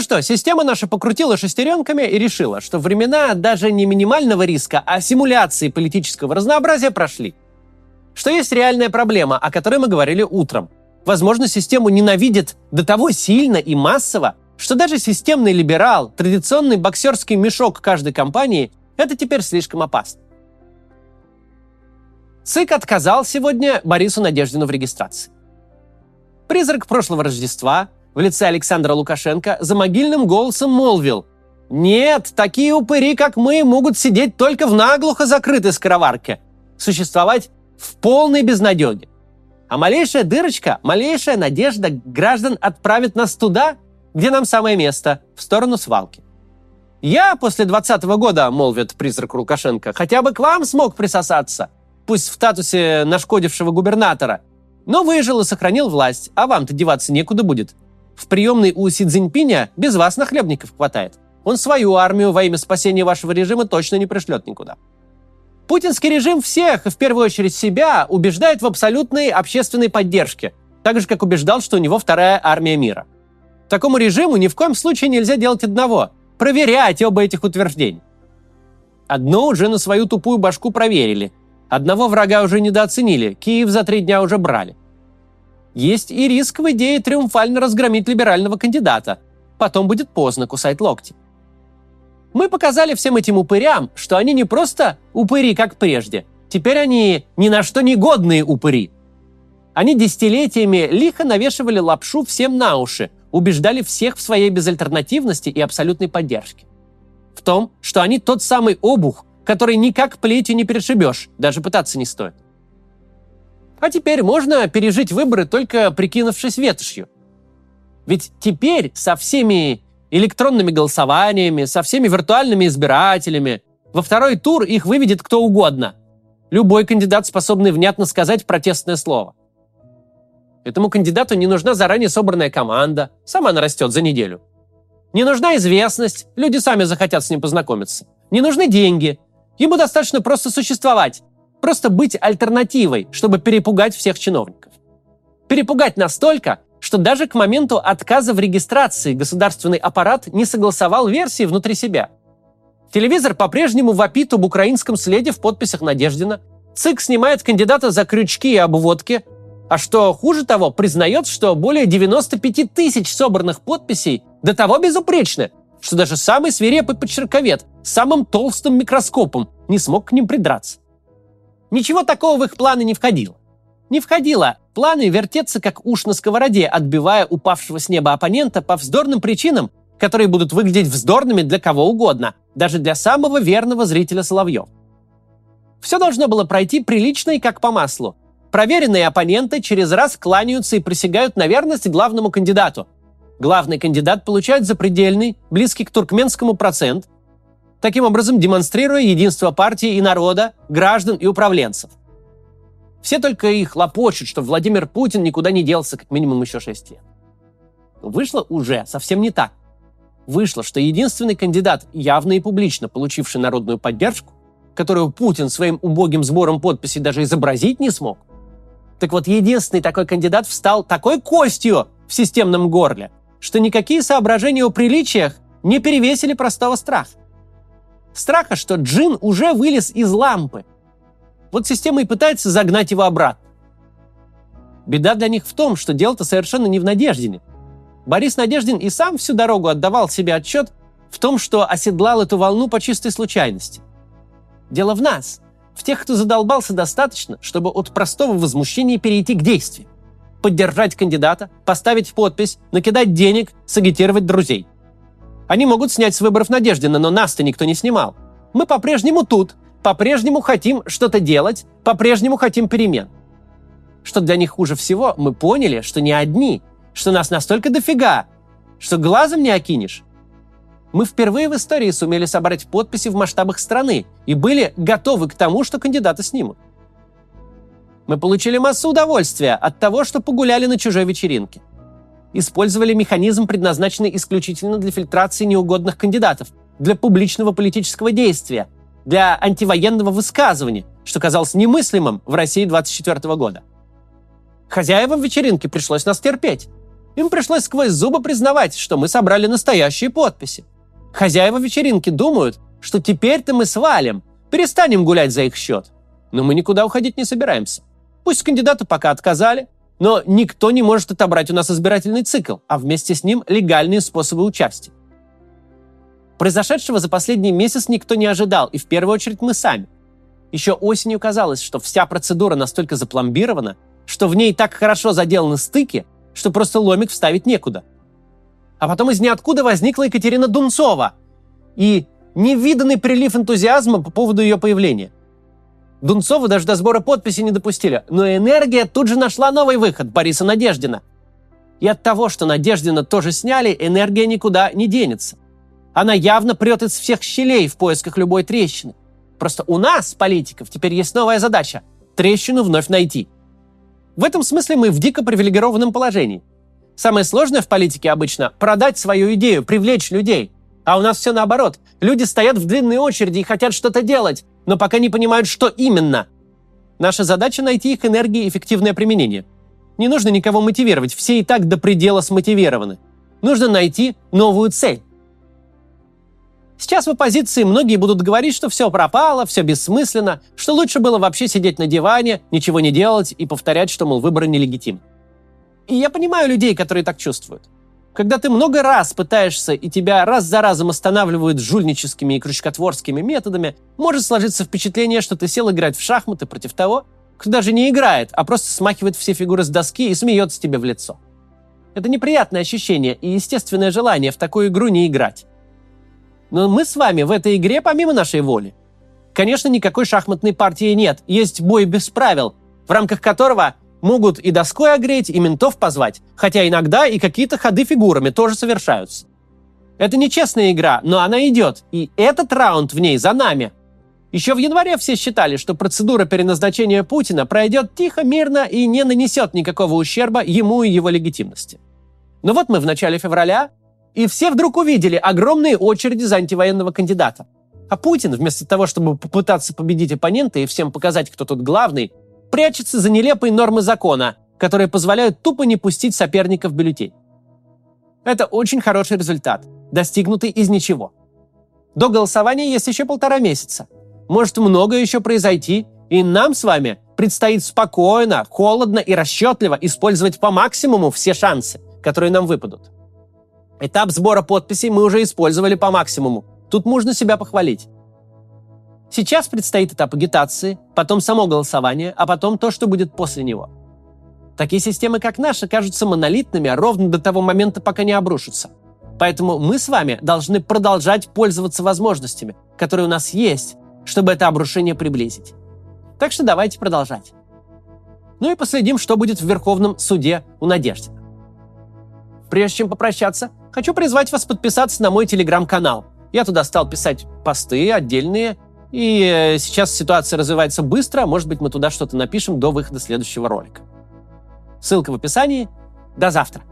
Ну что, система наша покрутила шестеренками и решила, что времена даже не минимального риска, а симуляции политического разнообразия прошли. Что есть реальная проблема, о которой мы говорили утром. Возможно, систему ненавидят до того сильно и массово, что даже системный либерал, традиционный боксерский мешок каждой компании – это теперь слишком опасно. ЦИК отказал сегодня Борису Надеждину в регистрации. Призрак прошлого Рождества в лице Александра Лукашенко за могильным голосом молвил «Нет, такие упыри, как мы, могут сидеть только в наглухо закрытой скороварке, существовать в полной безнадеге. А малейшая дырочка, малейшая надежда граждан отправит нас туда, где нам самое место, в сторону свалки. Я после 20 года, молвит призрак Лукашенко, хотя бы к вам смог присосаться, пусть в статусе нашкодившего губернатора, но выжил и сохранил власть, а вам-то деваться некуда будет. В приемной у Си Цзиньпиня без вас нахлебников хватает. Он свою армию во имя спасения вашего режима точно не пришлет никуда. Путинский режим всех, и в первую очередь себя, убеждает в абсолютной общественной поддержке, так же, как убеждал, что у него вторая армия мира. Такому режиму ни в коем случае нельзя делать одного – проверять оба этих утверждения. Одно уже на свою тупую башку проверили. Одного врага уже недооценили, Киев за три дня уже брали. Есть и риск в идее триумфально разгромить либерального кандидата. Потом будет поздно кусать локти. Мы показали всем этим упырям, что они не просто упыри, как прежде. Теперь они ни на что не годные упыри. Они десятилетиями лихо навешивали лапшу всем на уши, убеждали всех в своей безальтернативности и абсолютной поддержке. В том, что они тот самый обух, который никак плетью не перешибешь, даже пытаться не стоит. А теперь можно пережить выборы, только прикинувшись ветошью. Ведь теперь со всеми электронными голосованиями, со всеми виртуальными избирателями во второй тур их выведет кто угодно. Любой кандидат, способный внятно сказать протестное слово. Этому кандидату не нужна заранее собранная команда, сама она растет за неделю. Не нужна известность, люди сами захотят с ним познакомиться. Не нужны деньги, ему достаточно просто существовать, Просто быть альтернативой, чтобы перепугать всех чиновников. Перепугать настолько, что даже к моменту отказа в регистрации государственный аппарат не согласовал версии внутри себя. Телевизор по-прежнему вопит об украинском следе в подписях Надеждина. ЦИК снимает кандидата за крючки и обводки. А что хуже того, признает, что более 95 тысяч собранных подписей до того безупречны, что даже самый свирепый подчерковед с самым толстым микроскопом не смог к ним придраться. Ничего такого в их планы не входило. Не входило. Планы вертеться как уж на сковороде, отбивая упавшего с неба оппонента по вздорным причинам, которые будут выглядеть вздорными для кого угодно, даже для самого верного зрителя Соловьев. Все должно было пройти прилично и как по маслу. Проверенные оппоненты через раз кланяются и присягают на верность главному кандидату. Главный кандидат получает запредельный, близкий к туркменскому процент, таким образом демонстрируя единство партии и народа, граждан и управленцев. Все только и хлопочут, что Владимир Путин никуда не делся как минимум еще 6 лет. Вышло уже совсем не так. Вышло, что единственный кандидат, явно и публично получивший народную поддержку, которую Путин своим убогим сбором подписей даже изобразить не смог, так вот, единственный такой кандидат встал такой костью в системном горле, что никакие соображения о приличиях не перевесили простого страха. Страха, что джин уже вылез из лампы. Вот система и пытается загнать его обратно. Беда для них в том, что дело-то совершенно не в Надеждине. Борис Надеждин и сам всю дорогу отдавал себе отчет в том, что оседлал эту волну по чистой случайности. Дело в нас, в тех, кто задолбался достаточно, чтобы от простого возмущения перейти к действию. Поддержать кандидата, поставить подпись, накидать денег, сагитировать друзей – они могут снять с выборов Надеждина, но нас-то никто не снимал. Мы по-прежнему тут, по-прежнему хотим что-то делать, по-прежнему хотим перемен. Что для них хуже всего, мы поняли, что не одни, что нас настолько дофига, что глазом не окинешь. Мы впервые в истории сумели собрать подписи в масштабах страны и были готовы к тому, что кандидата снимут. Мы получили массу удовольствия от того, что погуляли на чужой вечеринке использовали механизм, предназначенный исключительно для фильтрации неугодных кандидатов, для публичного политического действия, для антивоенного высказывания, что казалось немыслимым в России 24 года. Хозяевам вечеринки пришлось нас терпеть. Им пришлось сквозь зубы признавать, что мы собрали настоящие подписи. Хозяева вечеринки думают, что теперь-то мы свалим, перестанем гулять за их счет. Но мы никуда уходить не собираемся. Пусть кандидаты пока отказали, но никто не может отобрать у нас избирательный цикл, а вместе с ним легальные способы участия. Произошедшего за последний месяц никто не ожидал, и в первую очередь мы сами. Еще осенью казалось, что вся процедура настолько запломбирована, что в ней так хорошо заделаны стыки, что просто ломик вставить некуда. А потом из ниоткуда возникла Екатерина Дунцова и невиданный прилив энтузиазма по поводу ее появления. Дунцову даже до сбора подписи не допустили, но энергия тут же нашла новый выход – Бориса Надеждина. И от того, что Надеждина тоже сняли, энергия никуда не денется. Она явно прет из всех щелей в поисках любой трещины. Просто у нас, политиков, теперь есть новая задача – трещину вновь найти. В этом смысле мы в дико привилегированном положении. Самое сложное в политике обычно – продать свою идею, привлечь людей. А у нас все наоборот. Люди стоят в длинной очереди и хотят что-то делать, но пока не понимают, что именно. Наша задача – найти их энергии эффективное применение. Не нужно никого мотивировать, все и так до предела смотивированы. Нужно найти новую цель. Сейчас в оппозиции многие будут говорить, что все пропало, все бессмысленно, что лучше было вообще сидеть на диване, ничего не делать и повторять, что, мол, выборы нелегитимны. И я понимаю людей, которые так чувствуют. Когда ты много раз пытаешься и тебя раз за разом останавливают жульническими и крючкотворскими методами, может сложиться впечатление, что ты сел играть в шахматы против того, кто даже не играет, а просто смахивает все фигуры с доски и смеется тебе в лицо. Это неприятное ощущение и естественное желание в такую игру не играть. Но мы с вами в этой игре помимо нашей воли. Конечно, никакой шахматной партии нет. Есть бой без правил, в рамках которого могут и доской огреть, и ментов позвать, хотя иногда и какие-то ходы фигурами тоже совершаются. Это нечестная игра, но она идет, и этот раунд в ней за нами. Еще в январе все считали, что процедура переназначения Путина пройдет тихо, мирно и не нанесет никакого ущерба ему и его легитимности. Но вот мы в начале февраля и все вдруг увидели огромные очереди за антивоенного кандидата. А Путин, вместо того, чтобы попытаться победить оппонента и всем показать, кто тут главный, прячется за нелепые нормы закона, которые позволяют тупо не пустить соперника в бюллетень. Это очень хороший результат, достигнутый из ничего. До голосования есть еще полтора месяца. Может многое еще произойти, и нам с вами предстоит спокойно, холодно и расчетливо использовать по максимуму все шансы, которые нам выпадут. Этап сбора подписей мы уже использовали по максимуму. Тут можно себя похвалить. Сейчас предстоит этап агитации, потом само голосование, а потом то, что будет после него. Такие системы, как наша, кажутся монолитными ровно до того момента, пока не обрушатся. Поэтому мы с вами должны продолжать пользоваться возможностями, которые у нас есть, чтобы это обрушение приблизить. Так что давайте продолжать. Ну и последим, что будет в Верховном суде у Надежды. Прежде чем попрощаться, хочу призвать вас подписаться на мой телеграм-канал. Я туда стал писать посты отдельные, и э, сейчас ситуация развивается быстро, может быть, мы туда что-то напишем до выхода следующего ролика. Ссылка в описании. До завтра!